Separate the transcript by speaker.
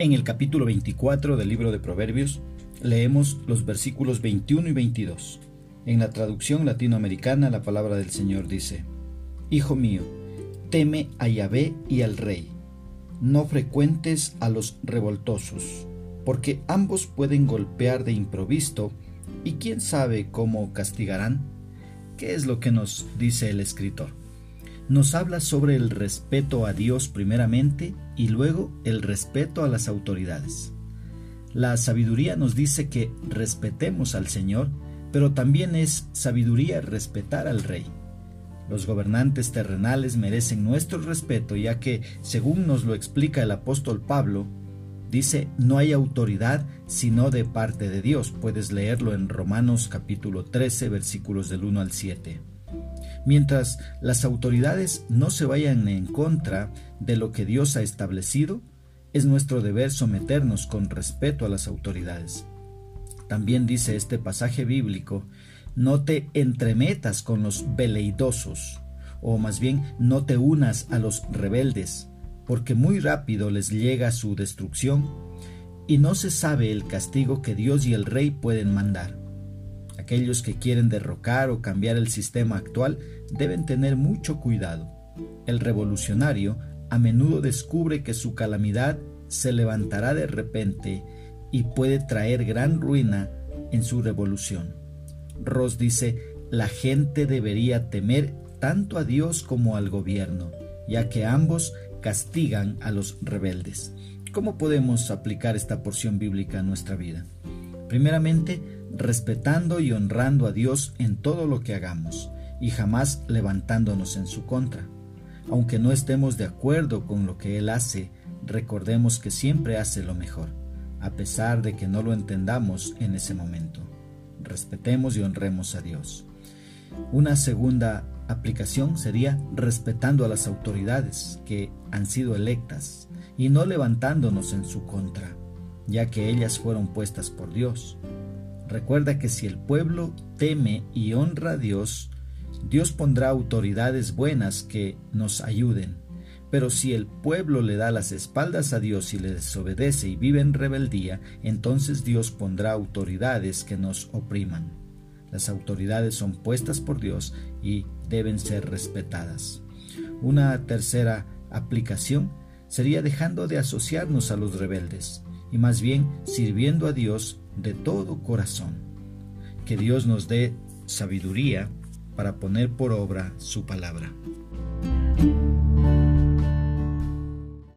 Speaker 1: En el capítulo 24 del libro de Proverbios leemos los versículos 21 y 22. En la traducción latinoamericana la palabra del Señor dice, Hijo mío, teme a Yahvé y al Rey, no frecuentes a los revoltosos, porque ambos pueden golpear de improviso, y quién sabe cómo castigarán. ¿Qué es lo que nos dice el escritor? Nos habla sobre el respeto a Dios primeramente y luego el respeto a las autoridades. La sabiduría nos dice que respetemos al Señor, pero también es sabiduría respetar al Rey. Los gobernantes terrenales merecen nuestro respeto ya que, según nos lo explica el apóstol Pablo, dice, no hay autoridad sino de parte de Dios. Puedes leerlo en Romanos capítulo 13 versículos del 1 al 7. Mientras las autoridades no se vayan en contra de lo que Dios ha establecido, es nuestro deber someternos con respeto a las autoridades. También dice este pasaje bíblico, no te entremetas con los veleidosos, o más bien no te unas a los rebeldes, porque muy rápido les llega su destrucción, y no se sabe el castigo que Dios y el Rey pueden mandar. Aquellos que quieren derrocar o cambiar el sistema actual deben tener mucho cuidado. El revolucionario a menudo descubre que su calamidad se levantará de repente y puede traer gran ruina en su revolución. Ross dice, la gente debería temer tanto a Dios como al gobierno, ya que ambos castigan a los rebeldes. ¿Cómo podemos aplicar esta porción bíblica a nuestra vida? Primeramente, respetando y honrando a Dios en todo lo que hagamos y jamás levantándonos en su contra. Aunque no estemos de acuerdo con lo que Él hace, recordemos que siempre hace lo mejor, a pesar de que no lo entendamos en ese momento. Respetemos y honremos a Dios. Una segunda aplicación sería respetando a las autoridades que han sido electas y no levantándonos en su contra, ya que ellas fueron puestas por Dios. Recuerda que si el pueblo teme y honra a Dios, Dios pondrá autoridades buenas que nos ayuden. Pero si el pueblo le da las espaldas a Dios y le desobedece y vive en rebeldía, entonces Dios pondrá autoridades que nos opriman. Las autoridades son puestas por Dios y deben ser respetadas. Una tercera aplicación sería dejando de asociarnos a los rebeldes y más bien sirviendo a Dios de todo corazón. Que Dios nos dé sabiduría para poner por obra su palabra.